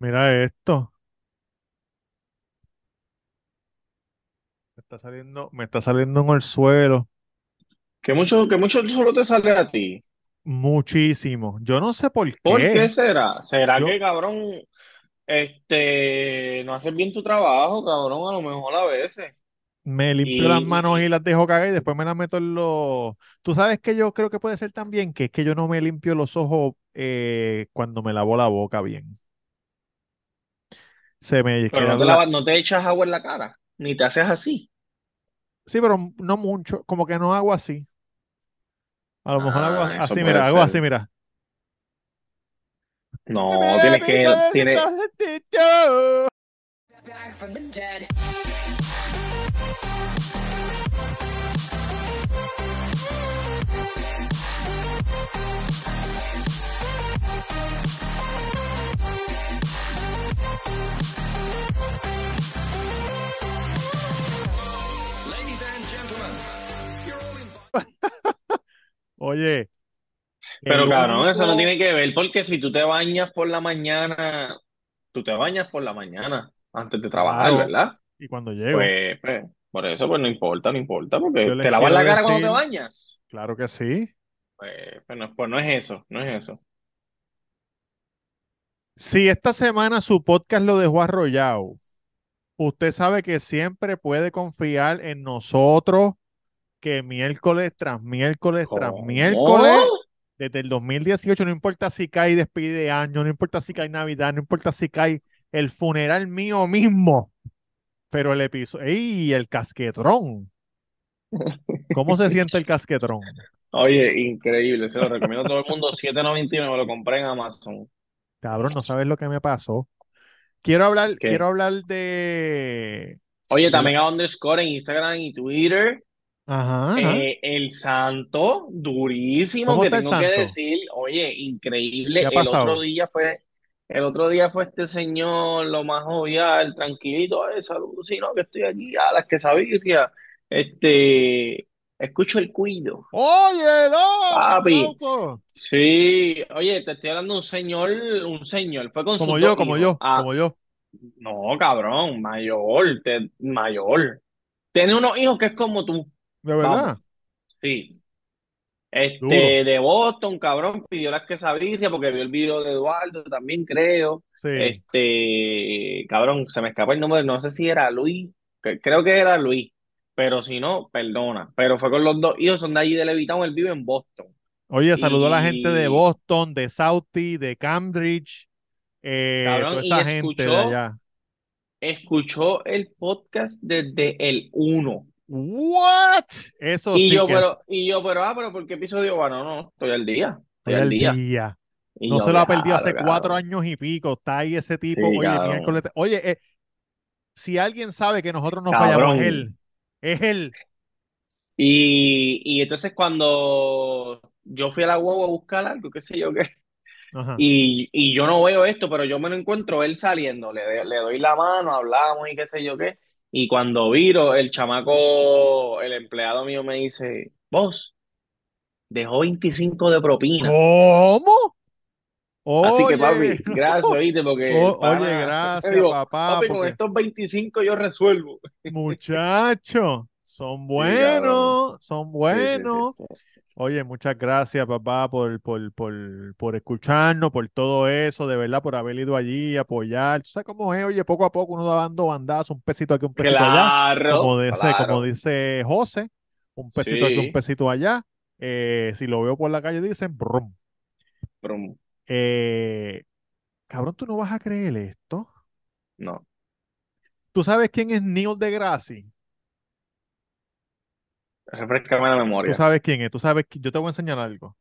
Mira esto. Me está saliendo, me está saliendo en el suelo Que mucho, que mucho solo te sale a ti. muchísimo. Yo no sé por ¿Por qué qué. será? ¿Será Yo que, cabrón, este, no haces bien tu trabajo, cabrón? A lo mejor a veces. me limpio las Y, manos y y- las dejo caer y después me las meto en los... Tú sabes que yo creo que puede ser también que es que yo no me limpio los ojos eh, cuando me lavo la boca bien. Se me pero no quedan te las... lavas, no te echas agua en la cara, ni te haces así. Sí, pero no mucho. Como que no hago así. A lo mejor hago Ah, eso así, puede mira, hago ser. así, mira. No, tienes que, tiene, Oye, pero cabrón, eso no tiene que ver, porque si tú te bañas por la mañana, tú te bañas por la mañana antes de trabajar, Claro. ¿verdad? Y cuando llego, Pues, pues, por eso, pues no importa, no importa, porque te lavas la cara cuando te bañas. claro que sí. Pues, pues no, pues no es eso, no es eso. Si esta semana su podcast lo dejó arrollado, usted sabe que siempre puede confiar en nosotros, que miércoles tras miércoles tras ¿Cómo? miércoles, desde el 2018, no importa si cae despide de año, no importa si cae Navidad, no importa si cae el funeral mío mismo, pero el episodio, ¡y el casquetrón! ¿Cómo se siente el casquetrón? Oye, increíble, se lo recomiendo a todo el mundo, siete noventa y nueve me lo compré en Amazon. Cabrón, no sabes lo que me pasó. Quiero hablar, quiero hablar de, Oye, también a underscore en Instagram y Twitter. Ajá, ajá. Eh, el santo, durísimo, ¿Cómo que tengo que decir, oye, ¿Qué increíble. El otro día fue, el otro día fue este señor, lo más jovial, tranquilito, eh, saludos, sí, no, que estoy aquí, a las que sabía, este, escucho el cuido, Oye, no, papi. aplauso. Sí, oye, te estoy hablando de un señor, un señor, fue con Como yo, como yo, Ah, como yo. no, cabrón, mayor, te- mayor. Tiene unos hijos que es como tú, De vamos, verdad, sí. Este, duro. de Boston, cabrón, pidió las quesadillas porque vio el video de Eduardo, también creo. Sí. Este, cabrón, se me escapa el nombre, no sé si era Luis, que- creo que era Luis, pero si no, perdona. Pero fue con los dos hijos, son de allí de Levittown, él vive en Boston. Oye, saludo a la gente de Y, Boston, de Southie, de Cambridge, eh, cabrón, toda y esa gente de escuchó, allá. escuchó el podcast desde el uno. What? Eso Y sí yo, que es. pero, y yo, pero, ah, pero ¿por qué episodio? Bueno, no, estoy al día, estoy Estoy al día. día. Y No se lo ha perdido hace cuatro cabrón. años y pico. Está ahí ese tipo. Sí, Oye, cabrón. miércoles. Oye, eh, si alguien sabe que nosotros no fallamos, es Cabrón. él. Es él. Y, y entonces cuando yo fui a la guagua a buscar algo, qué sé yo qué, Ajá. y, y yo no veo esto, pero yo me lo encuentro él saliendo, le, le doy la mano, hablamos y qué sé yo qué, y cuando viro, el chamaco, el empleado mío me dice, vos, dejó 25 de propina. ¿Cómo? Así que Oye, papi, gracias, ¿viste? Porque O- oye, pana, gracias, papá, papi, con estos 25 yo resuelvo. muchachos, son Sí, buenos, son Sí, buenos. sí. Oye, muchas gracias, papá, por, por, por, por escucharnos, por todo eso, de verdad, por haber ido allí, apoyar. Tú sabes cómo es, oye, poco a poco uno va dando bandazos, un pesito aquí, un pesito allá, como Claro, dice, como dice José, un pesito aquí, un pesito allá. Eh, si lo veo por la calle, dicen, brum. pero Eh, cabrón, tú no vas a creer esto. no. ¿Tú sabes quién es Neil deGrasse? Refrescame la Tú memoria. sabes quién es, tú sabes, qui- yo te voy a enseñar algo.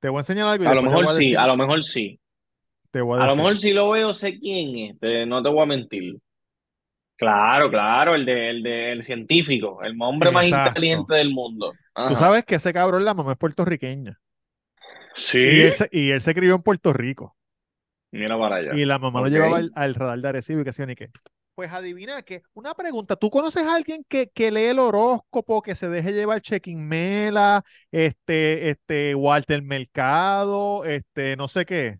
Te voy a enseñar algo y A lo mejor a sí, decir, a lo mejor sí. te voy a A lo mejor si lo veo, sé quién es, te- no te voy a mentir. Claro, claro, el de, el de, el científico, el hombre más inteligente del mundo. Tú sabes que ese cabrón, la mamá es puertorriqueña. Y ¿Sí? él se, y él se crió en Puerto Rico. Mira para allá. Y la mamá lo llevaba al, al radar de Arecibo y que hacía ni qué. Pues adivina que, una pregunta, ¿tú conoces a alguien que, que lee el horóscopo, que se deje llevar Chequín Mela, este, este, Walter Mercado, este, no sé qué?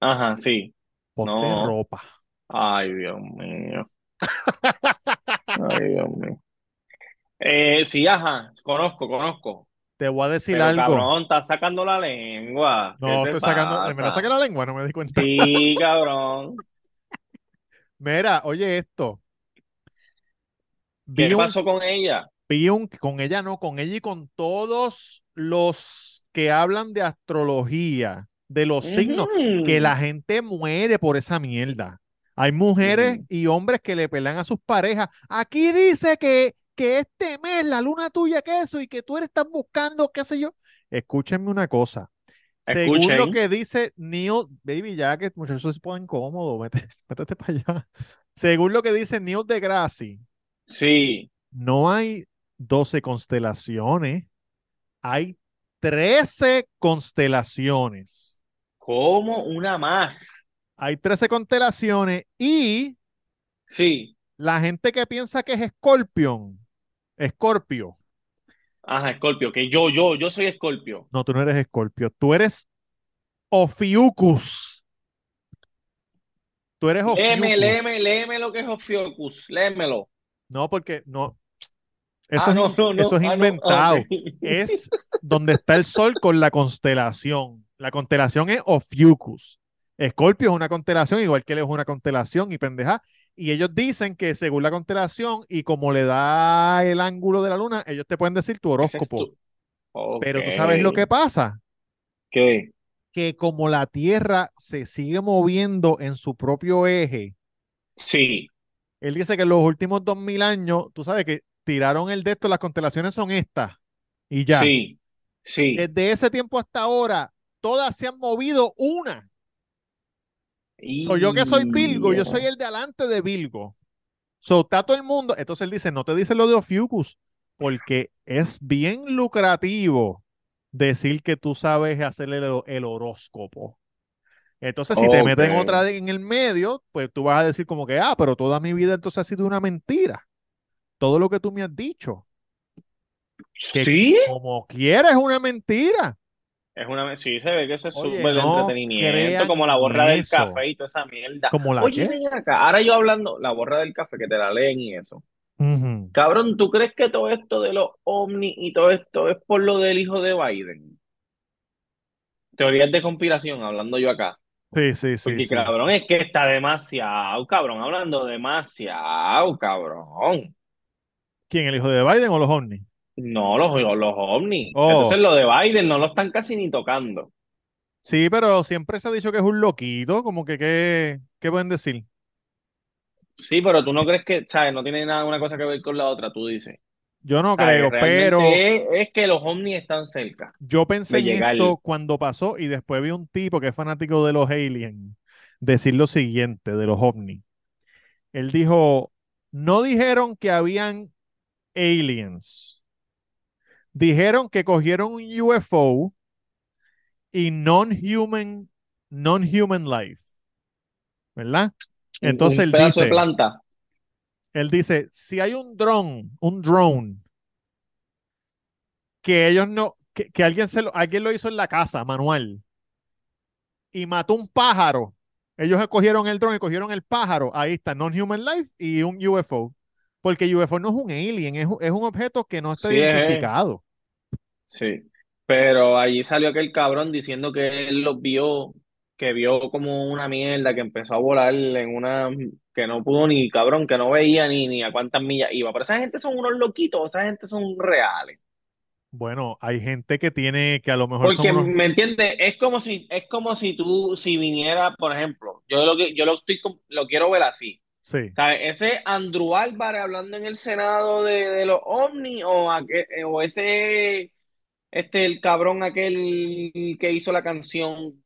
Ajá, sí. Ponte No. ropa. Ay, Dios mío. Ay, Dios mío. Eh, sí, ajá, conozco, conozco. Te voy a decir Pero algo. cabrón, estás sacando la lengua. ¿Qué No, estoy sacando. Me la pasa? saqué la lengua, no me di cuenta. Sí, cabrón. Mira, oye esto. ¿Qué un, pasó con ella? vi un, con ella no, con ella y con todos los que hablan de astrología, de los signos, que la gente muere por esa mierda. Hay mujeres y hombres que le pelean a sus parejas. Aquí dice que, que este mes la luna tuya que eso y que tú eres estás buscando, qué sé yo. Escúchenme una cosa. Según lo que dice Neil, baby, ya que muchachos se ponen cómodos, métete, métete para allá. Según lo que dice Neil deGrasse, Sí. no hay 12 constelaciones, hay 13 constelaciones. ¿Cómo una más? Hay 13 constelaciones y Sí. la gente que piensa que es Scorpion, Escorpio, Ajá, Escorpio, que yo, yo, yo soy Escorpio. no, tú no eres Escorpio, tú eres Ophiuchus. Tú eres Léeme, Ophiuchus. léeme, léeme lo que es Ophiuchus, léemelo. No, porque no, eso Ah, es, no, no. eso es Ah, inventado. ok. Es donde está el sol con la constelación. La constelación es Ophiuchus. Escorpio es una constelación, igual que él es una constelación y pendeja. Y ellos dicen que según la constelación y como le da el ángulo de la luna, ellos te pueden decir tu es horóscopo. tu-. Pero tú sabes lo que pasa, ¿Qué? que como la Tierra se sigue moviendo en su propio eje, Sí, él dice que en los últimos dos mil años, tú sabes que tiraron el de esto, las constelaciones son estas y ya. sí, sí. Desde ese tiempo hasta ahora, todas se han movido una. So, yo que soy Virgo, yo soy el de adelante de Virgo. So, está todo el mundo. Entonces él dice, no te dice lo de Ophiuchus, porque es bien lucrativo decir que tú sabes hacer el, el horóscopo. Entonces, si te meten otra en el medio, pues tú vas a decir como que, ah, pero toda mi vida entonces ha sido una mentira. Todo lo que tú me has dicho, que ¿Sí? como quieres es una mentira. Es una, sí, se ve que eso es súper no entretenimiento, como la borra del eso. café y toda esa mierda. ¿Como la Oye, ven acá, ahora yo hablando, la borra del café, que te la leen y eso. Cabrón, ¿tú crees que todo esto de los ovnis y todo esto es por lo del hijo de Biden? Teorías de conspiración, hablando yo acá. Sí, sí, sí, Porque, sí. cabrón, es que está demasiado, cabrón, hablando demasiado, cabrón. ¿Quién, el hijo de Biden o los ovnis? No, los, los ovnis. Oh. Entonces, lo de Biden no lo están casi ni tocando. Sí, pero siempre se ha dicho que es un loquito, como que qué, qué pueden decir. Sí, pero tú no crees que, ¿sabes? No tiene nada una cosa que ver con la otra, tú dices. Yo no creo, pero es, es que los ovnis están cerca yo pensé en esto cuando pasó y después vi un tipo que es fanático de los aliens decir lo siguiente de los ovnis. Él dijo, no dijeron que habían aliens. Dijeron que cogieron un UFO y non-human, non-human life. ¿Verdad? Entonces un él de dice, planta. él dice, si hay un drone, un drone, que ellos no, que, que alguien se lo, alguien lo hizo en la casa, manual, y mató un pájaro. Ellos cogieron el drone y cogieron el pájaro. Ahí está, non-human life y un UFO. Porque UFO no es un alien, es, un- es un objeto que no está Sí, identificado. Sí. Pero allí salió aquel cabrón diciendo que él los vio, que vio como una mierda, que empezó a volar en una, que no pudo ni, cabrón, que no veía ni, ni a cuántas millas iba. Pero esa gente son unos loquitos, esa gente son reales. Bueno, hay gente que tiene, que a lo mejor son Porque, unos... ¿me entiendes? Es como si, es como si tú, si viniera, por ejemplo, yo lo que, yo lo estoy, com- lo quiero ver así. Sí. ¿Sabes? Ese Andrew Álvarez hablando en el Senado de, de los ovnis o, aquel- o ese, este, el cabrón aquel que hizo la canción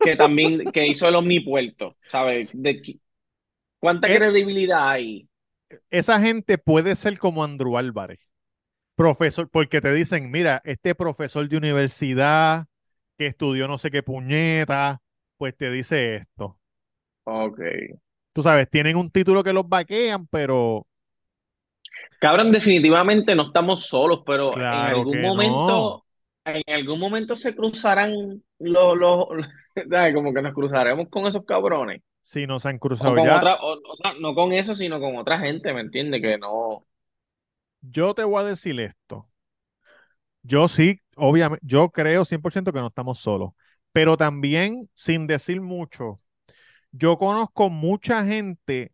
que también, que hizo el omnipuerto, ¿sabes? De, ¿cuánta Eh, credibilidad hay? esa gente puede ser como Andrew Álvarez, profesor, porque te dicen, mira, este profesor de universidad que estudió no sé qué puñeta, pues te dice esto. Ok. Tú sabes, tienen un título que los vaquean, pero Cabrón, definitivamente no estamos solos, pero en algún no. momento, en algún momento se cruzarán los, los. Como que nos cruzaremos con esos cabrones. si no se han O cruzado con ya, otra, o, o sea, no con eso, sino con otra gente, ¿me entiendes? Que no. yo te voy a decir esto. Yo sí, obviamente, yo creo 100% que no estamos solos, pero también, sin decir mucho, yo conozco mucha gente,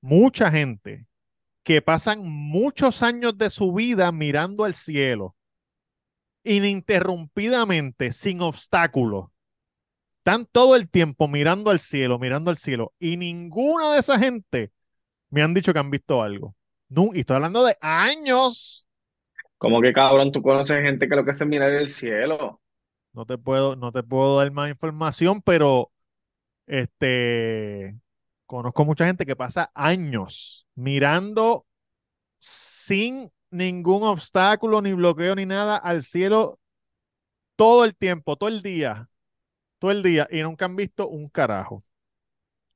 mucha gente que pasan muchos años de su vida mirando al cielo, ininterrumpidamente, sin obstáculos. Están todo el tiempo mirando al cielo, mirando al cielo, y ninguna de esa gente me han dicho que han visto algo. No, y estoy hablando de años. Como que cabrón, tú conoces gente que lo que hace es mirar el cielo. No te puedo, no te puedo dar más información, pero este conozco mucha gente que pasa años mirando sin ningún obstáculo, ni bloqueo, ni nada al cielo todo el tiempo, todo el día, todo el día, y nunca han visto un carajo.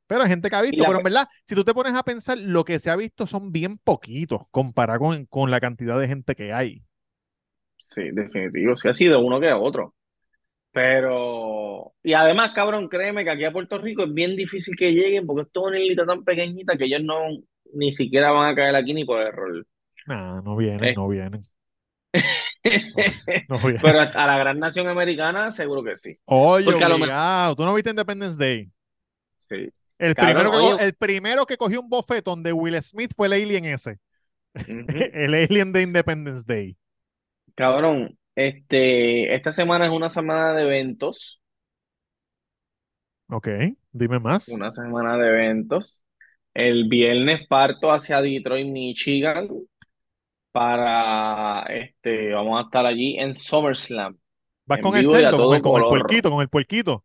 Pero hay gente que ha visto, pero en verdad, si tú te pones a pensar, lo que se ha visto son bien poquitos comparado con, con la cantidad de gente que hay. sí, definitivo, sí ha sido uno que otro. Pero, y además, cabrón, créeme que aquí a Puerto Rico es bien difícil que lleguen porque esto es una islita tan pequeñita que ellos no ni siquiera van a caer aquí ni por error. Nah, no vienen, Eh, no vienen, no, no vienen. Pero a la gran nación americana, seguro que sí. Oye, Porque lo obligado. ¿Tú no viste Independence Day? sí. El Cabrón, primero que, oye, el primero que cogió un bofetón de Will Smith fue el alien ese. El alien de Independence Day. Cabrón, este, esta semana es una semana de eventos, Ok, dime más. una semana de eventos. El viernes parto hacia Detroit, Michigan, para, este, vamos a estar allí en SummerSlam, Vas en con el cerdo, con el, con el puerquito, con el puerquito.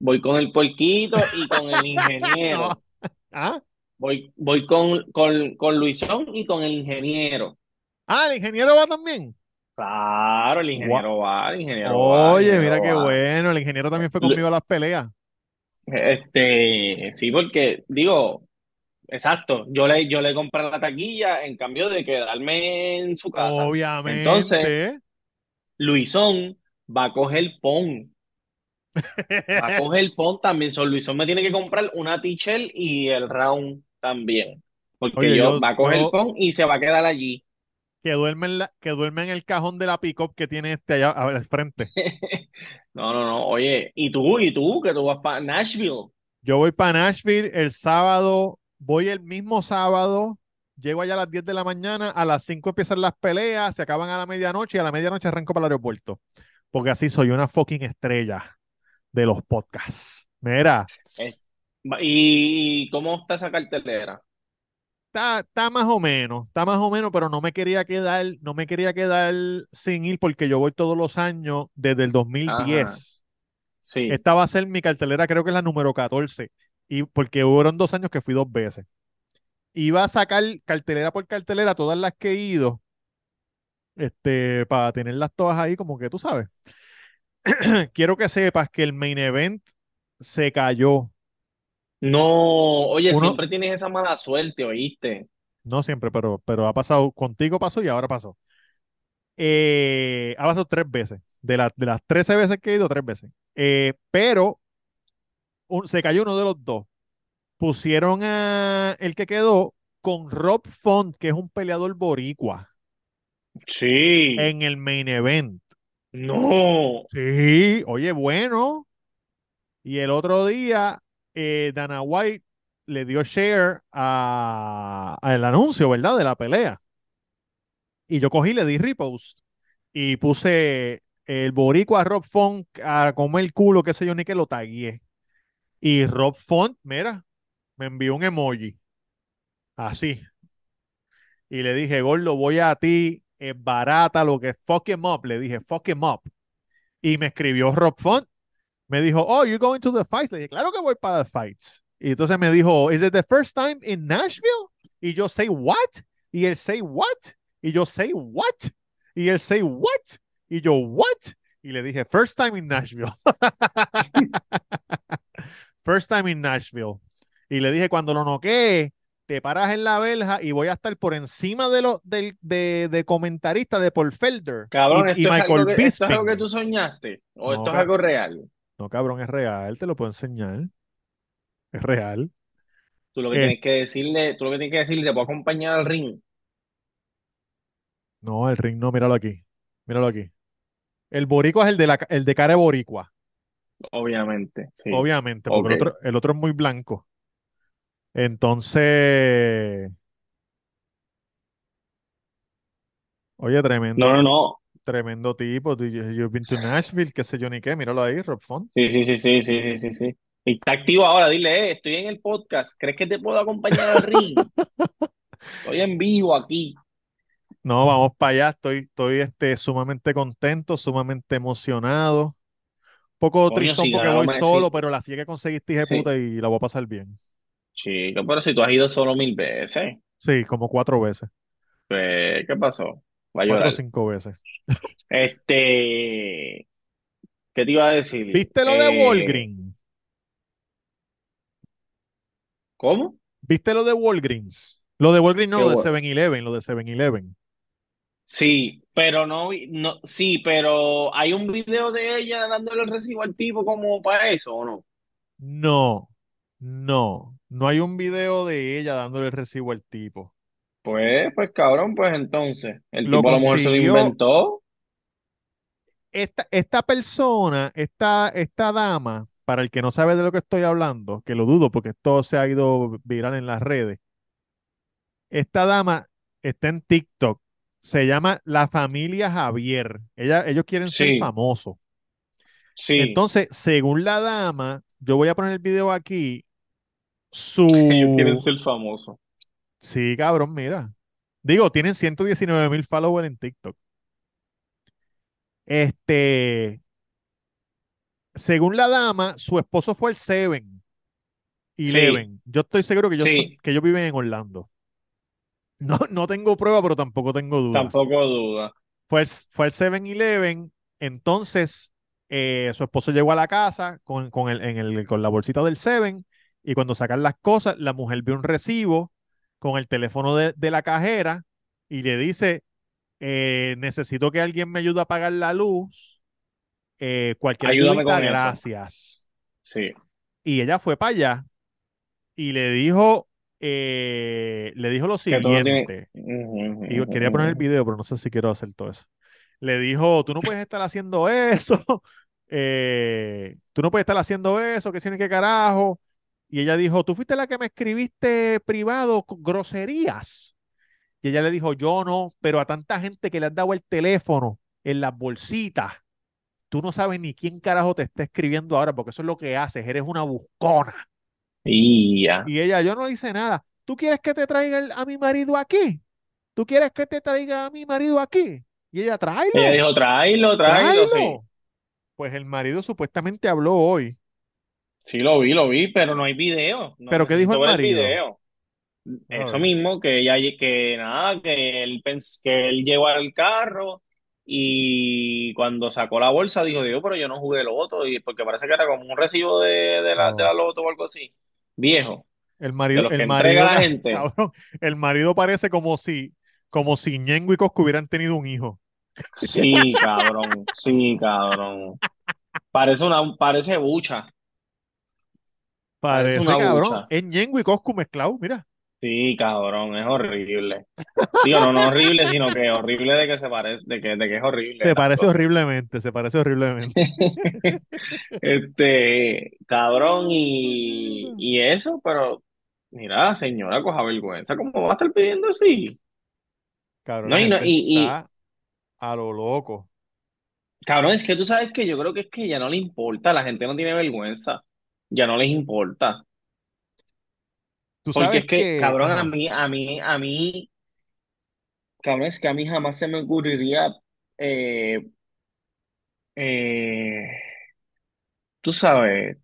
Voy con el puerquito y con el No. ingeniero. ¿Ah? Voy, voy con, con, con Luisón y con el ingeniero. Ah, el ingeniero va también. Claro, el ingeniero va, el ingeniero va, el Oye, mira ingeniero qué va. bueno. El ingeniero también fue conmigo a las peleas. Este, sí, porque digo, exacto, yo le, yo le compré la taquilla en cambio de quedarme en su casa. Entonces, Obviamente. Luisón va a coger pon, va a coger pon también. So, Luisón me tiene que comprar una tichel y el round también. Porque Oye, yo yo, va a coger yo pon y se va a quedar allí. que duerme en la, que duerme en el cajón de la pick-up que tiene este allá al frente. No, no, no. Oye, ¿y tú? ¿Y tú? Que tú vas para Nashville. Yo voy para Nashville el sábado, voy el mismo sábado, llego allá a las 10 de la mañana, a las 5 empiezan las peleas, se acaban a la medianoche y a la medianoche arranco para el aeropuerto. Porque así soy una fucking estrella de los podcasts. Mira, ¿y cómo está esa cartelera? Está, está más o menos, está más o menos, pero no me quería quedar, no me quería quedar sin ir porque yo voy todos los años desde el Ajá, 2010. sí. Esta va a ser mi cartelera, creo que es la número 14, y porque hubo dos años que fui dos veces. Iba a sacar cartelera por cartelera todas las que he ido, este, para tenerlas todas ahí, como que tú sabes. Quiero que sepas que el main event se cayó. No, oye, Uno, siempre tienes esa mala suerte, ¿oíste? no siempre, pero, pero ha pasado, contigo pasó y ahora pasó. Eh, ha pasado tres veces. De, la- de las 13 veces que he ido, tres veces. Eh, pero un- se cayó uno de los dos. Pusieron a el que quedó con Rob Font, que es un peleador boricua, Sí. en el main event. No. Sí, oye, bueno. Y el otro día, eh, Dana White le dio share a, al anuncio, ¿verdad? De la pelea. Y yo cogí, le di repost y puse el boricua Rob Font a comer el culo, qué sé yo, ni que lo tagué. Y Rob Font, mira, me envió un emoji, así. Y le dije, Gordo, voy a ti, es barata lo que fuck him up. Le dije, fuck him up. Y me escribió Rob Font. Me dijo, oh, you going to the fights? Le dije, claro que voy para the fights. Y entonces me dijo, is it the first time in Nashville? Y yo, say what? Y él, say what? Y yo, say what? Y él, say what? Y yo, what? Y le dije, first time in Nashville. First time in Nashville. Y le dije, cuando lo noquee, te paras en la verja y voy a estar por encima de los del de, de comentarista de Paul Felder y, Cabrón, y ¿esto es algo Michael que, esto es algo que tú soñaste? ¿O No, esto es algo real? No, cabrón, es real, te lo puedo enseñar. es real. Tú lo que Eh, tienes que decirle, tú lo que tienes que decirle, te puedo acompañar al ring. no, el ring no, míralo aquí. Míralo aquí. El boricua es el de la, el de cara de boricua, Obviamente, sí. obviamente, porque Ok. el otro, el otro es muy blanco. Entonces, oye, No, tremendo, no, ti- no. Tremendo tipo. You've been to Nashville, qué sé yo ni qué. Míralo ahí, Rob Font. Sí, sí, sí, sí, sí, sí, sí, sí. Y está activo ahora, dile, eh, estoy en el podcast. ¿Crees que te puedo acompañar al ring? Estoy en vivo aquí. No, vamos para allá. Estoy, estoy este, sumamente contento, sumamente emocionado. Un poco si porque voy solo, pero la silla que conseguiste, hija de puta, y la voy a pasar bien. chico, pero si tú has ido solo mil veces, Sí, como cuatro veces. pues, ¿qué pasó? Va a Cuatro o cinco veces. Este, ¿qué te iba a decir? ¿Viste lo de Eh, Walgreens? ¿cómo? ¿Viste lo de Walgreens? Lo de Walgreens no, Qué lo de bueno. 7-Eleven, lo de 7-Eleven. Sí, pero no, vi- no, sí, pero hay un video de ella dándole el recibo al tipo como para eso, ¿o no? No, no, no hay un video de ella dándole el recibo al tipo. Pues, pues cabrón, pues entonces, el Lo tipo a lo mejor se lo inventó. esta, esta persona, esta, esta dama, para el que no sabe de lo que estoy hablando, que lo dudo porque esto se ha ido viral en las redes, esta dama está en TikTok, se llama La Familia Javier. Ella, ellos quieren ser famosos. sí, Entonces, según la dama, yo voy a poner el video aquí, ellos quieren su... ser famosos. Sí, cabrón, mira. Digo, tienen 119 mil followers en TikTok. Este, según la dama, su esposo fue el Seven. Sí, Eleven. Yo estoy seguro que, yo sí, que ellos viven en Orlando. No, no tengo prueba, pero tampoco tengo duda. tampoco duda. Fue el, fue el 7-Eleven. Entonces, eh, su esposo llegó a la casa con, con, el, en el, con la bolsita del Seven. Y cuando sacan las cosas, la mujer ve un recibo con el teléfono de, de la cajera y le dice: eh, Necesito que alguien me ayude a pagar la luz. Eh, cualquier Ayúdame eso. gracias. Sí, Y ella fue para allá y le dijo, eh, le dijo lo tiene. siguiente, y quería poner el video, pero no sé si quiero hacer todo eso. Le dijo, tú no puedes estar haciendo eso, eh, tú no puedes estar haciendo eso, que tiene que carajo. Y ella dijo, tú fuiste la que me escribiste privado con groserías. Y ella le dijo, yo no, pero a tanta gente que le has dado el teléfono en las bolsitas, tú no sabes ni quién carajo te está escribiendo ahora, porque eso es lo que haces, eres una buscona. Y ya. Y ella, yo no le hice nada. ¿Tú quieres que te traiga el- a mi marido aquí? ¿Tú quieres que te traiga a mi marido aquí? Y ella, Ella tráelo, dijo, tráelo, tráelo, sí. tráelo. Pues el marido supuestamente habló hoy. Sí, lo vi, lo vi, pero no hay video. No ¿Pero qué dijo el marido? video. Eso mismo, que ella, que nada, que él, pens- que él llegó al carro y cuando sacó la bolsa dijo, Dios, pero yo no jugué loto, y porque parece que era como un recibo de, de la, de no. la loto o algo así. Viejo, El marido, el marido, la gente. cabrón, el marido parece como si, como si Ñengo y Coscu hubieran tenido un hijo. Sí, cabrón, sí, cabrón. Parece una, parece bucha, parece una cabrón. bucha. Es Ñengo y Coscu mezclados, mira. Sí, cabrón, es horrible. Digo, no, no horrible, sino que horrible de que se parece, de que, de que es horrible Se parece horriblemente, se parece horriblemente. Este, cabrón, y, y eso, pero mira, señora, coja vergüenza, ¿cómo va a estar pidiendo así? Cabrón, No, y no, y, a lo loco. cabrón, es que tú sabes que yo creo que es que ya no le importa, la gente no tiene vergüenza, ya no les importa. Tú Porque sabes es que, que, cabrón, a mí, a mí, a mí, cabrón, es que a mí jamás se me ocurriría, eh, eh, tú sabes,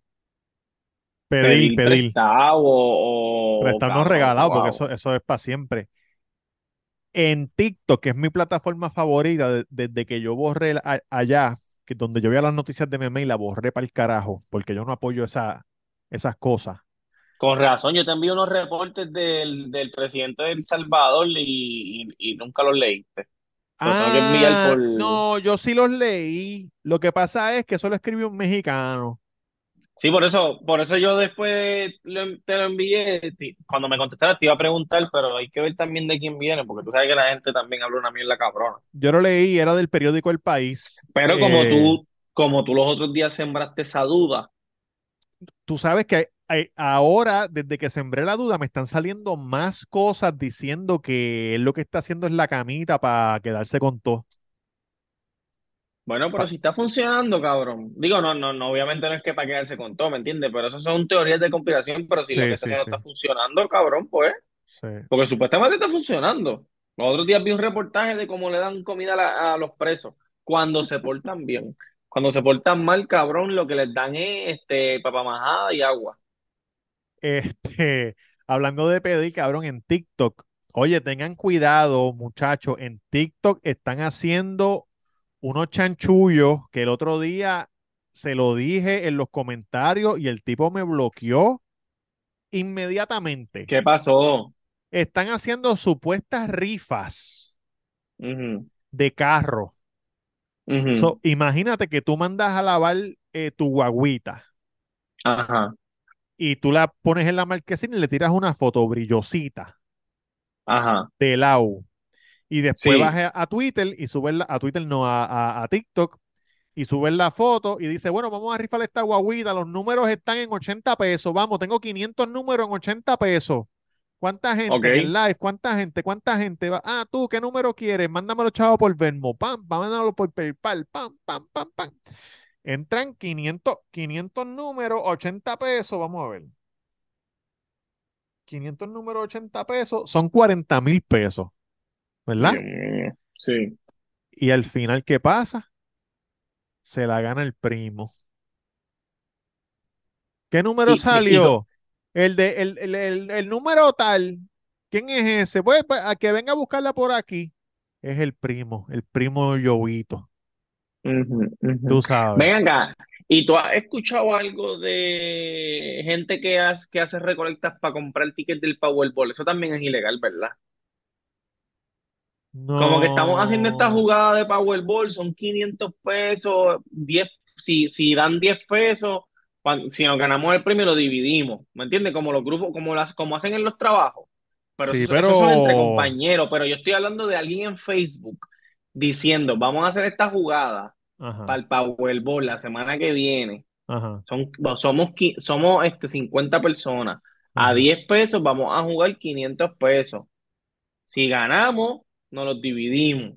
pedir, pedir prestado o, o cabrón, regalado, porque eso, eso es para siempre. En TikTok, que es mi plataforma favorita, de- desde que yo borré allá, que donde yo veía las noticias de meme y la borré para el carajo, porque yo no apoyo esa, esas cosas. Con razón, yo te envío unos reportes del, del presidente de El Salvador y, y, y nunca los leíste. Ah, por... no, yo sí los leí. Lo que pasa es que eso lo escribió un mexicano. Sí, por eso, por eso yo después te lo envié. Cuando me contestaras te iba a preguntar, pero hay que ver también de quién viene, porque tú sabes que la gente también habla una mierda cabrona. Yo lo leí, era del periódico El País. Pero como Eh, tú, como tú los otros días sembraste esa duda, tú sabes que hay- ahora, desde que sembré la duda, me están saliendo más cosas diciendo que él lo que está haciendo es la camita para quedarse con todo. Bueno, pero Pa- si está funcionando, cabrón. Digo, no, no, no, obviamente no es que para quedarse con todo, ¿me entiendes? Pero eso son teorías de conspiración, pero si lo que Sí, está sí, funcionando, cabrón, pues, sí. porque supuestamente está funcionando. Los otros días vi un reportaje de cómo le dan comida a, la- a los presos cuando se portan bien. Cuando se portan mal, cabrón, lo que les dan es este papamajada y agua. Este, hablando de pedir, cabrón, en TikTok. Oye, tengan cuidado, muchachos. En TikTok están haciendo unos chanchullos que el otro día se lo dije en los comentarios y el tipo me bloqueó inmediatamente. ¿Qué pasó? Están haciendo supuestas rifas de carro. So, imagínate que tú mandas a lavar eh, tu guagüita Ajá, y tú la pones en la marquesina y le tiras una foto brillosita ajá. del AU. Y después vas Sí, a, a Twitter y subes la, a Twitter, no, a, a- a TikTok y subes la foto y dice, bueno, vamos a rifar esta guaguita, los números están en 80 pesos, vamos, tengo 500 números en 80 pesos. ¿Cuánta gente en live? ¿Cuánta gente? ¿Cuánta gente va? Ah, tú, ¿qué número quieres? Mándamelo, chavo, por Venmo. Pam, pam, mándamelo por PayPal. Pam, pam, pam, pam. Entran 500, 500 números, 80 pesos. Vamos a ver. 500 números, 80 pesos. Son 40 mil pesos, ¿verdad? Sí. Y al final, ¿qué pasa? Se la gana el primo. ¿Qué número Y, y, co- salió? El de el, el, el- el número tal. ¿Quién es ese? Pues pues, a que venga a buscarla por aquí. Es el primo, el primo Llovito. Tú sabes. Ven acá. ¿Y tú has escuchado algo de gente que hace, que hace recolectas para comprar tickets del Powerball? Eso también es ilegal, ¿verdad? Como que estamos haciendo esta jugada de Powerball, son 500 pesos, 10, si, si dan 10 pesos, si nos ganamos el premio lo dividimos, ¿me entiendes? Como los grupos, como las, como hacen en los trabajos. Pero Sí, eso, eso son entre pero. compañeros, pero yo estoy hablando de alguien en Facebook diciendo, vamos a hacer esta jugada para Ajá, el Powerball la semana que viene. ajá, Son, somos, somos este, 50 personas. A ajá. 10 pesos vamos a jugar 500 pesos. Si ganamos, nos los dividimos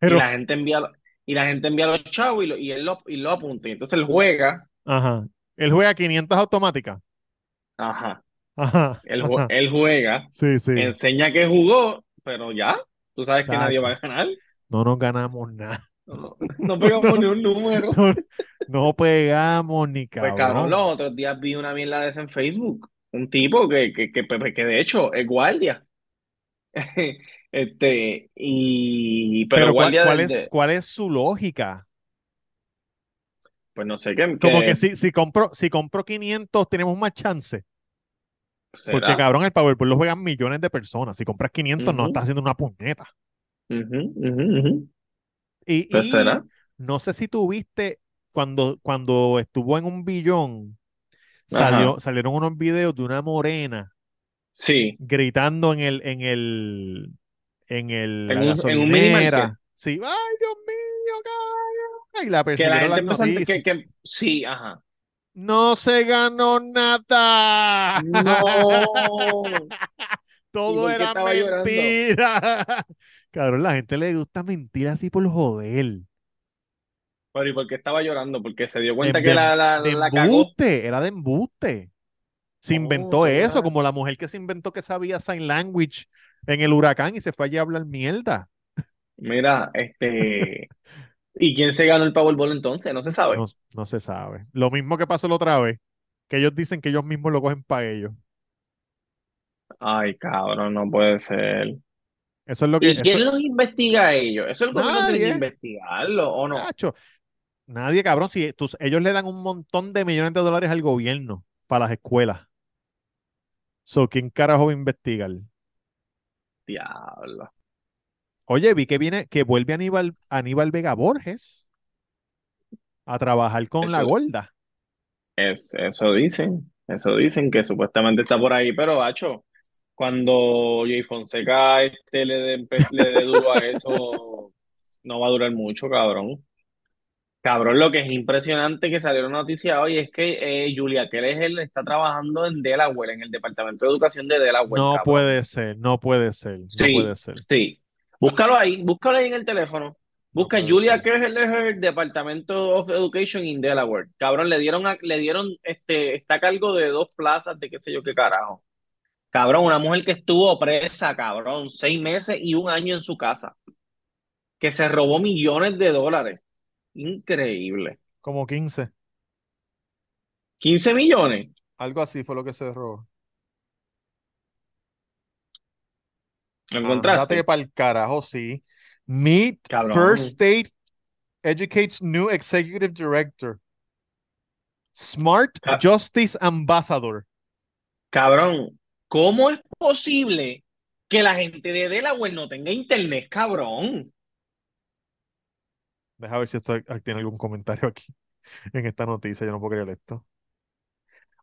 y la gente envía, y la gente envía los chavos y, lo, y él lo, y lo apunta. Y entonces él juega, ajá. Él juega 500 automáticas. ajá, Ajá, él, jue- ajá. él juega, Sí, sí. enseña que jugó, pero ya, tú sabes que nadie va a ganar. No nos ganamos nada. No, no, no pegamos ni un número. No, no pegamos ni Pues cabrón, cabrón. los otros días vi una mierda de esa en Facebook. Un tipo que, que, que, que de hecho es guardia. Este, y, pero Pero ¿cuál, es, de- cuál es su lógica? pues no sé qué, Como que si, si compro, si compro 500 tenemos más chance. Porque cabrón, el Powerball lo juegan millones de personas. Si compras 500 no estás haciendo una puñeta. ujú, ujú. Y, Pues y será. no sé si tú viste cuando, cuando estuvo en un billón, salió, salieron unos videos de una morena Sí. gritando en el, en el, en el, En la un, en un. Sí, ay, Dios mío, cabrón. Y la Que la gente que, que, sí, ajá. No se ganó nada. No. ¿Y Todo era llorando? mentira. Cabrón, la gente le gusta mentir así por joder. Pero ¿y por qué estaba llorando? Porque se dio De, cuenta que la, la, de la cagó. embuste, era de embuste. Se Oh, inventó todo eso, como la mujer que se inventó que sabía sign language en el huracán y se fue allí a hablar mierda. Mira, este. ¿Y quién se ganó el Powerball entonces? No se sabe. No, no se sabe. Lo mismo que pasó la otra vez, que ellos dicen que ellos mismos lo cogen para ellos. Ay, cabrón, no puede ser. Eso es lo que, ¿Y eso, quién los investiga a ellos? ¿Eso el gobierno tiene que investigarlo o no? cacho, nadie, cabrón. Si tú- ellos le dan un montón de millones de dólares al gobierno para las escuelas. So, ¿quién carajo va a investigar? Diablo. Oye, vi que viene, que vuelve Aníbal, Aníbal Vega Borges a trabajar con la gorda. Es, eso dicen, eso dicen que supuestamente está por ahí, pero bacho, cuando Jay Fonseca este le dé le duro a eso, no va a durar mucho, cabrón. Cabrón, lo que es impresionante que salió una noticia hoy es que eh, Julia Keller está trabajando en Delaware, en el Departamento de Educación de Delaware, No cabrón. puede ser, no puede ser, no puede Sí, ser, sí. Búscalo ahí, búscalo ahí en el teléfono. no Busca puede Julia. Keller, Departamento of Education in Delaware. Cabrón, le dieron, a- le dieron, este, está a cargo de dos plazas de qué sé yo qué carajo. Cabrón, una mujer que estuvo presa, cabrón, seis meses y un año en su casa, que se robó millones de dólares. Increíble. Como 15. 15 millones. Algo así fue lo que se robó. ¿Lo Ándate encontraste? pa'l carajo, sí. Meet Cabrón. First State Educates new executive director. Smart Justice Ambassador. Cabrón, ¿cómo es posible que la gente de Delaware no tenga internet, cabrón? Deja ver si esto tiene algún comentario aquí en esta noticia. Yo no puedo creer esto.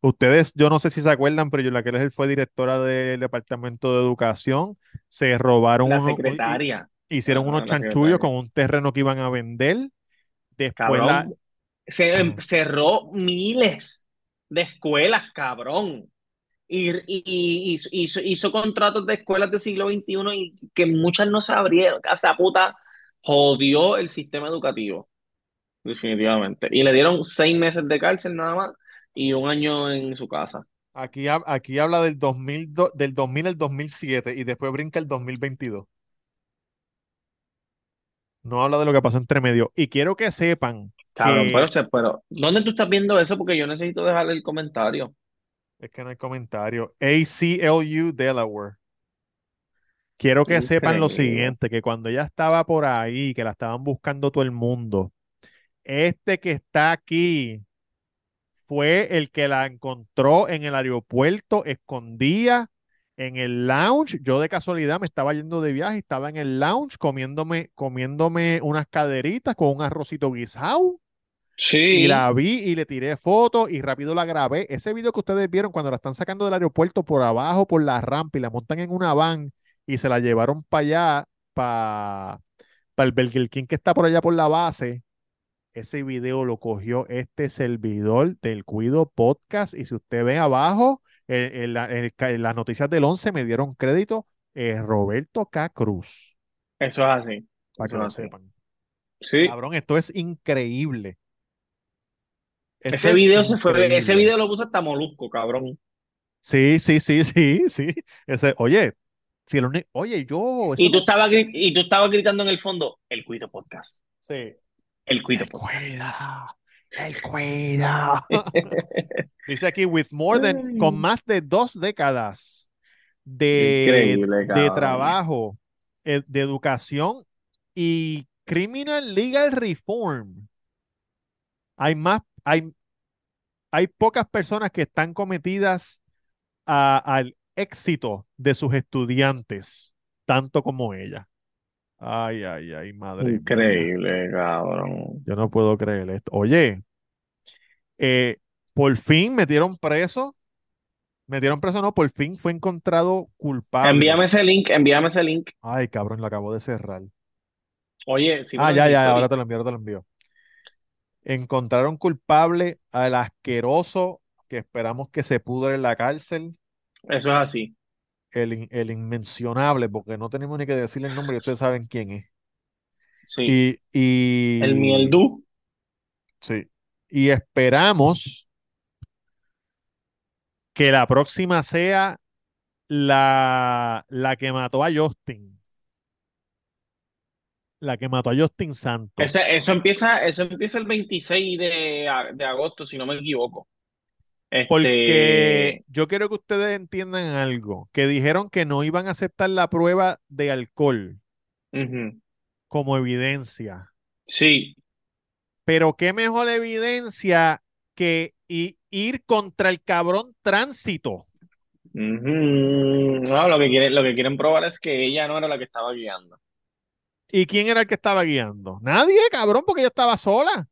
Ustedes, yo no sé si se acuerdan, pero Yula Keller fue directora del Departamento de Educación. Se robaron La uno, y- secretaria. hicieron unos chanchullos secretaria. con un terreno que iban a vender. Después la, Cabrón, se em- cerró miles de escuelas, cabrón. Y, y- y hizo, hizo- hizo contratos de escuelas del siglo XXI y que muchas no se abrieron. O sea, puta, jodió el sistema educativo, definitivamente. Y le dieron seis meses de cárcel nada más y un año en su casa. Aquí, aquí habla del 2000, do- del 2000 al 2007 y después brinca el 2022. No habla de lo que pasó entre medio. Y quiero que sepan Cabrón, que pero, pero, ¿dónde tú estás viendo eso? Porque yo necesito dejarle el comentario. es que en el comentario, ACLU Delaware. Quiero que sepan lo siguiente, que cuando ella estaba por ahí, que la estaban buscando todo el mundo, este que está aquí fue el que la encontró en el aeropuerto, escondida en el lounge. Yo de casualidad me estaba yendo de viaje, estaba en el lounge comiéndome, comiéndome unas caderitas con un arrocito guisado. Y Sí, la vi y le tiré fotos y rápido la grabé. Ese video que ustedes vieron cuando la están sacando del aeropuerto por abajo, por la rampa y la montan en una van y se la llevaron para allá, para el Burger King que está por allá por la base. Ese video lo cogió este servidor del Cuido Podcast. Y si usted ve abajo, en, en la- en las noticias del 11 me dieron crédito eh, Roberto K. Cruz, eso es así. para Eso que lo así. sepan. Sí. Cabrón, esto es increíble. Esto Ese es video se fue, ese video lo puso hasta Molusco, cabrón. Sí, sí, sí, sí, sí. Ese, oye, si el uni- oye, yo, Y tú no. estabas, y tú estabas gritando en el fondo, el Cuido Podcast. Sí. El Cuido El Podcast. cuida, el cuida. Dice aquí, with more than, con más de dos décadas de, de trabajo, eh, de educación y criminal legal reform. Hay más, hay, hay pocas personas que están cometidas a- al éxito de sus estudiantes, tanto como ella. Ay, ay, ay, madre mía. Increíble, cabrón. Yo no puedo creer esto. Oye, eh, por fin metieron preso. Metieron preso, no, por fin fue encontrado culpable. Envíame ese link, envíame ese link. Ay, cabrón, lo acabo de cerrar. Oye, si Ah, ya, ya, ahora te lo envío, ahora te lo envío. Encontraron culpable al asqueroso que esperamos que se pudre en la cárcel, Eso es así. el, el inmencionable, porque no tenemos ni que decirle el nombre y ustedes saben quién es. Sí. Y, y, El Mieldú. sí. Y esperamos que la próxima sea la, la que mató a Justin. La que mató a Justin Santos. Eso, eso empieza, eso empieza el 26 de, de agosto, si no me equivoco. Porque Este, yo quiero que ustedes entiendan algo, que dijeron que no iban a aceptar la prueba de alcohol como evidencia. Sí, Pero qué mejor evidencia que ir contra el cabrón tránsito. No, lo que quieren, lo que quieren probar es que ella no era la que estaba guiando. ¿Y quién era el que estaba guiando? Nadie, cabrón, porque ella estaba sola.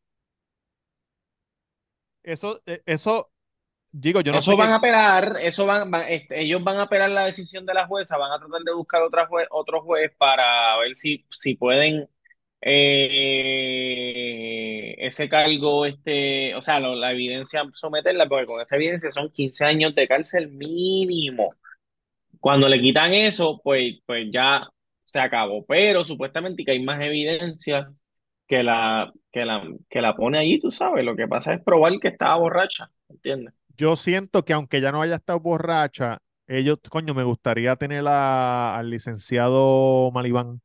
Eso, eh, eso, digo, yo no sé Eso van a apelar, eso van, van- este, ellos van a apelar la decisión de la jueza, van a tratar de buscar otra jue- otro juez para ver si, si pueden eh, ese cargo, este, o sea, lo- la evidencia someterla, porque con esa evidencia son 15 años de cárcel mínimo. Cuando le quitan eso, pues, pues ya se acabó. Pero supuestamente que hay más evidencia que la, que la, que la pone allí, tú sabes. Lo que pasa es probar que estaba borracha, ¿entiendes? Yo siento que aunque ya no haya estado borracha, ellos, coño, me gustaría tener a- al licenciado Malibán,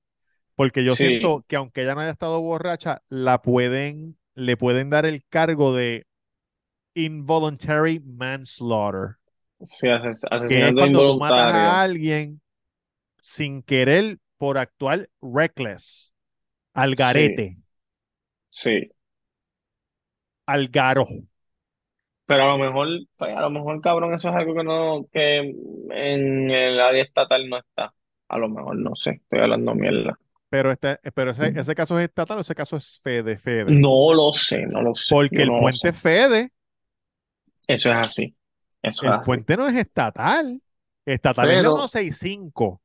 porque yo Sí, siento que aunque ella no haya estado borracha, la pueden, le pueden dar el cargo de involuntary manslaughter, sí, ases- que es cuando tú matas a alguien sin querer por actuar reckless, al Sí, garete, sí. al garo. Pero a lo mejor, pues, a lo mejor, cabrón, eso es algo que no, que en el área estatal no está. A lo mejor, no sé, estoy hablando mierda. Pero, este, pero ese, ese caso es estatal o ese caso es Fede, Fede. No lo sé, no lo sé, Porque el no puente Fede, Eso es así, eso es el así. puente no es estatal. Estatal es la Pero, 165.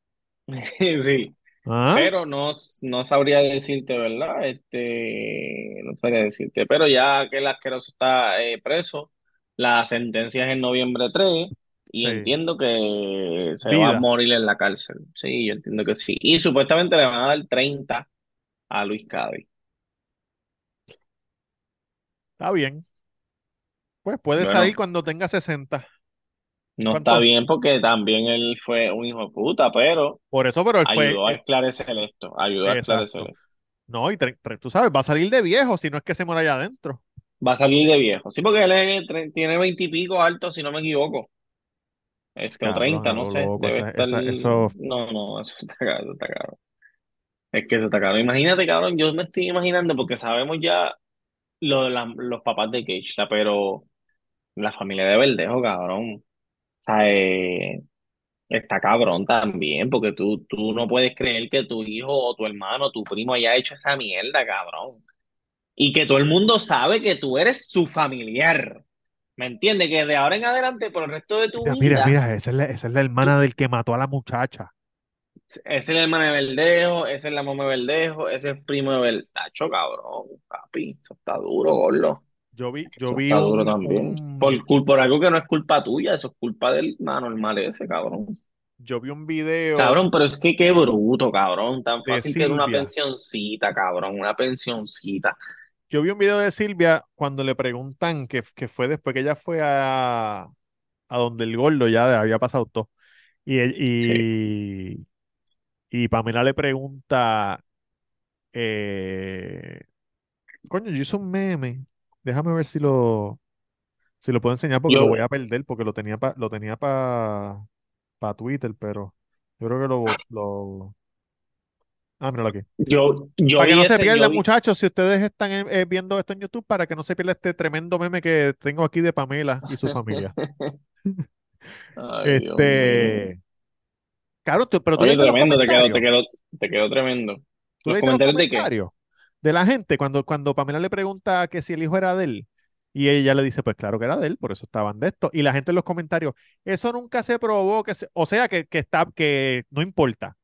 sí, ¿Ah? pero no, no sabría decirte, ¿verdad? Este, no sabría decirte. Pero ya que el asqueroso está eh, preso, la sentencia es en noviembre 3 y Sí. entiendo que se va a morir en la cárcel. Sí, yo entiendo que sí. Y supuestamente le van a dar 30 a Luis Cádiz. Está bien. Pues puede salir cuando tenga 60. no está bien porque también él fue un hijo de puta, pero Por eso, pero él fue. ayudó a eh, esclarecer esto, ayudó a esclarecer esto. No, y tú sabes, va a salir de viejo si no es que se muera allá adentro. Va a salir de viejo. Sí, porque él es tiene veintipico alto, si no me equivoco. Este, o Cabrón, a treinta, no lo sé. loco. Esa, estar. esa, eso. No, no, eso está caro, eso está caro. Es que eso está caro. Imagínate, cabrón, yo me estoy imaginando, porque sabemos ya lo de la- los papás de Keishla, pero la familia de Verdejo, cabrón. O sea, eh, está cabrón también, porque tú, tú no puedes creer que tu hijo o tu hermano o tu primo haya hecho esa mierda, cabrón. Y que todo el mundo sabe que tú eres su familiar. ¿Me entiendes? Que de ahora en adelante, por el resto de tu Mira, mira, vida, mira, esa es la, esa es la hermana del que mató a la muchacha. esa es la hermana de Verdejo, esa es la mamá de Verdejo, ese es primo de Verdejo, cabrón, papi. Eso está duro, gordo. Yo vi, yo Eso vi está duro también. Por, un, cul- por algo que no es culpa tuya, eso es culpa del normal ese, cabrón. yo vi un video Cabrón, pero es que qué bruto, cabrón. Tan fácil que era una pensioncita, cabrón, una pensioncita. Yo vi un video de Silvia cuando le preguntan que, que fue después que ella fue a, a donde el gordo ya había pasado todo. Y, Sí. y, y Pamela le pregunta, eh, coño, yo hice un meme. Déjame ver si lo, si lo puedo enseñar porque lo voy a perder porque lo tenía pa, lo tenía para pa Twitter, pero yo creo que lo, lo... Ah, míralo aquí. yo, yo Para que no se vi. muchachos, si ustedes están eh, eh, viendo esto en YouTube, para que no se pierda este tremendo meme que tengo aquí de Pamela y su familia. Ay. Este, claro, tú- pero tú Oye, tremendo, te quedó, te quedó, te quedó tremendo. ¿Tú ¿Los comentarios de qué? comentarios de la gente cuando, cuando Pamela le pregunta que si el hijo era de él? Y ella le dice, pues claro que era de él, por eso estaban de esto. Y la gente en los comentarios, eso nunca se probó, que se- o sea, que, que está, que no importa.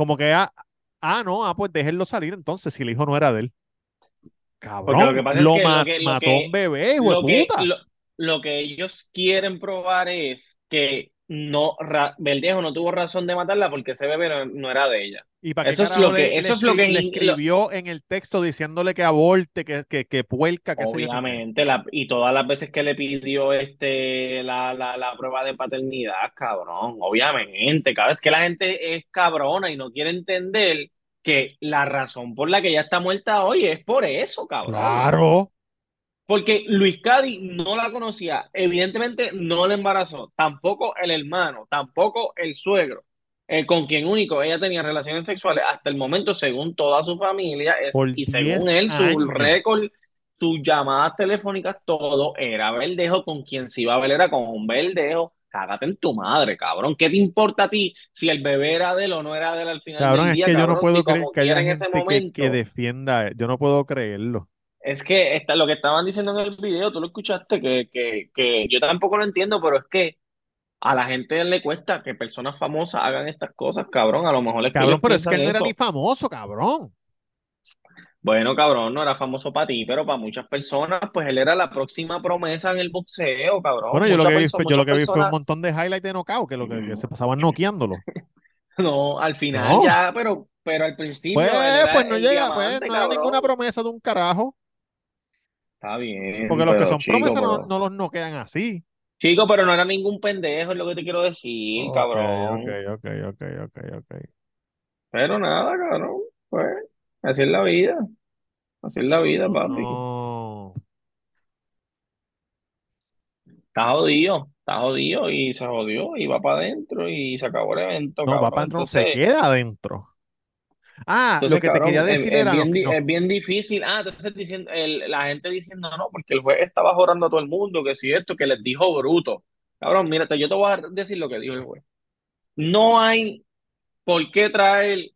Como que, ah, ah, no, ah, pues déjenlo salir entonces si el hijo no era de él. Porque lo Cabrón, que pasa es lo que lo ma- que, lo mató a un bebé, hijo de puta. lo, lo que ellos quieren probar es que no, Ra- Verdejo no tuvo razón de matarla porque ese bebé no, no era de ella. ¿Y para Eso es lo que, le, eso es lo que le escribió en el texto diciéndole que aborte, que, que, que puerca, qué? obviamente, la, y todas las veces que le pidió este la, la, la prueba de paternidad, cabrón, obviamente, cada vez que la gente es cabrona y no quiere entender que la razón por la que ella está muerta hoy es por eso, cabrón. Claro. Porque Luis Cadi no la conocía, evidentemente no la embarazó, tampoco el hermano, tampoco el suegro, eh, con quien único ella tenía relaciones sexuales hasta el momento, según toda su familia, es, y según 10 él, su récord, sus llamadas telefónicas, todo era Verdejo, con quien se iba a ver era con un Verdejo. Cágate en tu madre, cabrón. ¿Qué te importa a ti si el bebé era de él o no era de él al final Cabrón, del es que yo no? Si puedo creer que haya quiera en ese gente que, que momento defienda, yo no puedo creerlo. Es que está, lo que estaban diciendo en el video, tú lo escuchaste, que, que, que yo tampoco lo entiendo, pero es que a la gente le cuesta que personas famosas hagan estas cosas, cabrón. A lo mejor es que Cabrón, pero es que él no era ni famoso, cabrón. Bueno, cabrón, no era famoso para ti, pero para muchas personas, pues él era la próxima promesa en el boxeo, cabrón. Bueno, yo lo que vi fue, yo lo que vi fue un montón de highlights de knockout, que lo que, que se pasaban noqueándolo. no, al final No, ya, pero, pero al pues, principio pues era no llega, pues no era ninguna promesa de un carajo. Está Porque bien, los que son chico, promesas no, pero no los noquean así. Chico, pero no era ningún pendejo, es lo que te quiero decir, Ok, ok, cabrón. ok, ok, ok, ok. Pero nada, cabrón. Pues, así es la vida. Así es la vida, papi. No. Está jodido, está jodido y se jodió y va para adentro y se acabó el evento, No, va para cabrón. adentro, no se Entonces, queda adentro. Ah, lo que te quería decir es era, bien, no, es bien difícil. Ah, entonces diciendo, el- la gente diciendo no, porque el juez estaba jorando a todo el mundo, que si esto, que les dijo bruto. Cabrón, mírate, yo te voy a decir lo que dijo el juez. No hay por qué traer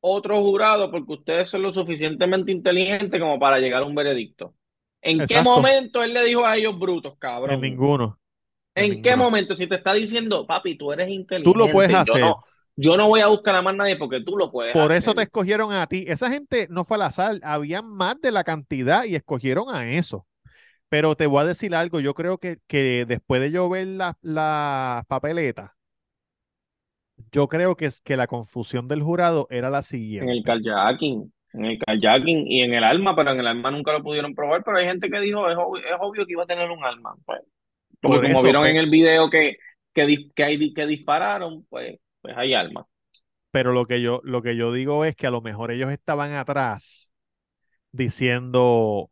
otro jurado porque ustedes son lo suficientemente inteligentes como para llegar a un veredicto. ¿En qué momento él le dijo a ellos brutos, en cabrón? ninguno, en ¿En qué momento? Si te está diciendo, papi, tú eres Tú lo puedes inteligente, hacer. no, yo no voy a buscar a más nadie porque tú lo puedes Por eso te escogieron a ti. Esa gente no fue al azar, había más de la cantidad y escogieron a eso. Pero te voy a decir algo, yo creo que, que después de yo ver las la papeletas, yo creo que, que la confusión del jurado era la En el siguiente. carjacking, en el carjacking y en el alma, pero en el alma nunca lo pudieron probar, pero hay gente que dijo, es obvio, es obvio que iba a tener un alma. Pues, porque Por como eso, vieron en pe- el video que, que, que, que dispararon, pues, pues hay alma. pero lo que yo, lo que yo digo es que a lo mejor ellos estaban atrás diciendo,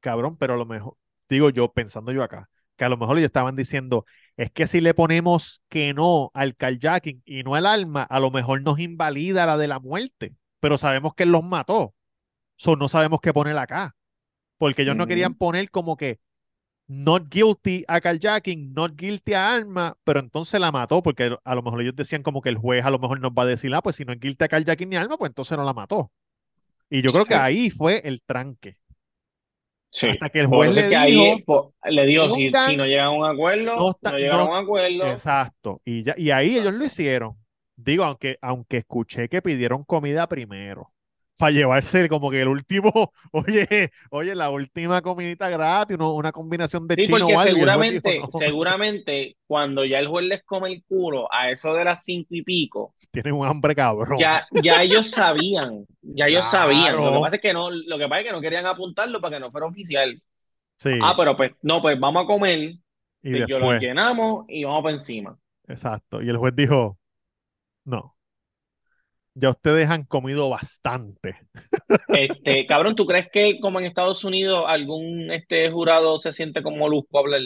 cabrón, pero a lo mejor, digo yo, pensando yo acá, que a lo mejor ellos estaban diciendo, es que si le ponemos que no al carjacking y no al alma, a lo mejor nos invalida la de la muerte, pero sabemos que él los mató, so no sabemos qué poner acá, porque ellos no querían poner como que not guilty a carjacking, not guilty a alma, pero entonces la mató, porque a lo mejor ellos decían como que el juez a lo mejor nos va a decir, ah, pues si no es guilty a carjacking ni alma, pues entonces no la mató. Y yo creo que ahí fue el tranque. sí. Hasta que el juez le que dijo, ahí le dijo, si, no llegan a un no acuerdo, está, no llegaron no, a un acuerdo. exacto. Y, ya, y ahí ellos lo hicieron. Digo, aunque, aunque escuché que pidieron comida primero, para llevarse como que el último, oye, oye, la última comidita gratis, uno- una combinación de Sí, chino porque o algo, seguramente, no, seguramente cuando ya el juez les come el culo a eso de las cinco y pico, tienen un hambre cabrón. ya, ya ellos sabían, ya ellos sabían. Lo que pasa es que no, lo que pasa es que no querían apuntarlo para que no fuera oficial. Ah, sí. pero pues, no, pues vamos a comer, Y te- yo lo llenamos y vamos para encima. exacto. Y el juez dijo, no, ya ustedes han comido bastante. Este, cabrón, ¿tú crees que como en Estados Unidos algún este jurado se siente como Molusco a hablar?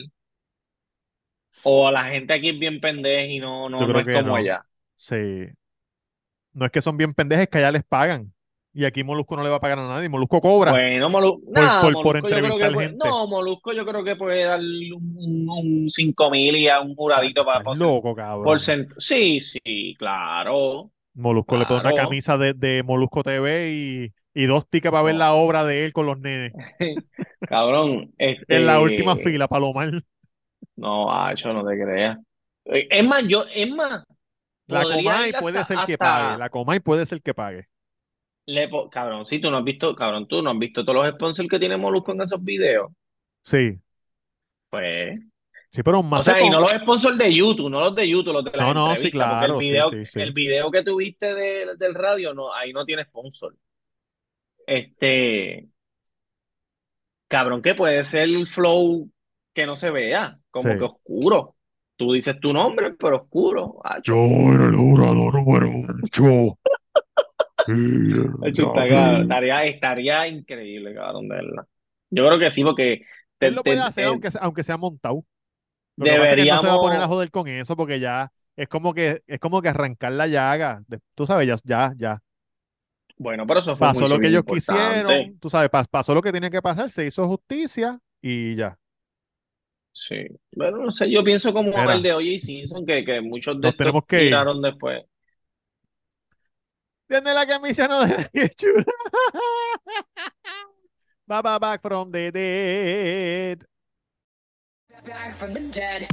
O la gente aquí es bien pendeja y no, no, no es como no. allá. Sí. No es que son bien pendejes, que allá les pagan. Y aquí Molusco no le va a pagar a nadie. Molusco cobra Bueno, Molusco, por, por, por Molusco entrevistar puede, gente. no, Molusco yo creo que puede darle un, un, un 5 mil y a un juradito para, por, loco, por cabrón. cent- Sí, sí, claro, Molusco le pone una camisa de, de Molusco TV y, y dos tickets para ver la obra de él con los nenes. cabrón, En la última este, fila, Palomar. no, Acho, no te creas. Eh, Es más, yo, es más, La Comay puede hasta, ser que pague. La Comay puede ser que pague. le, po- cabrón, si tú no has visto, cabrón, tú no has visto todos los sponsors que tiene Molusco en esos videos. Sí. Pues, Sí, pero un o sea, y no los sponsors de YouTube, no los de YouTube, los de las No, no, sí, el claro. Sí, video, sí, el video que tuviste de- del radio, no, ahí no tiene sponsor. Este, cabrón, que puede ser el flow que no se vea, como que oscuro. Tú dices tu nombre, pero oscuro. Yo era el está cabrón. estaría, estaría increíble, cabrón, de verdad. Yo creo que sí, porque te- Él lo puede te- hacer eh, aunque, sea- aunque sea montado. Lo que pasa es que él no se va a poner a joder con eso porque ya es como que es como que arrancar la llaga. Tú sabes, ya, ya, ya. bueno, pero eso fue Pasó lo que ellos importante. quisieron, tú sabes, pas- pasó lo que tenía que pasar, se hizo justicia y ya. Sí. Bueno, no sé, yo pienso como el Mira, de O.J. Simpson, que, que muchos de nos estos ir. tiraron después. Tiene la camisa no de chula. Ba, ba, back from the dead. back from the dead.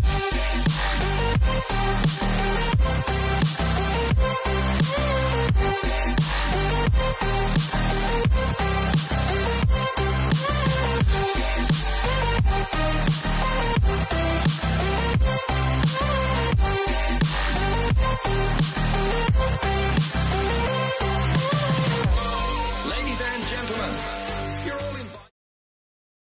Ladies and gentlemen,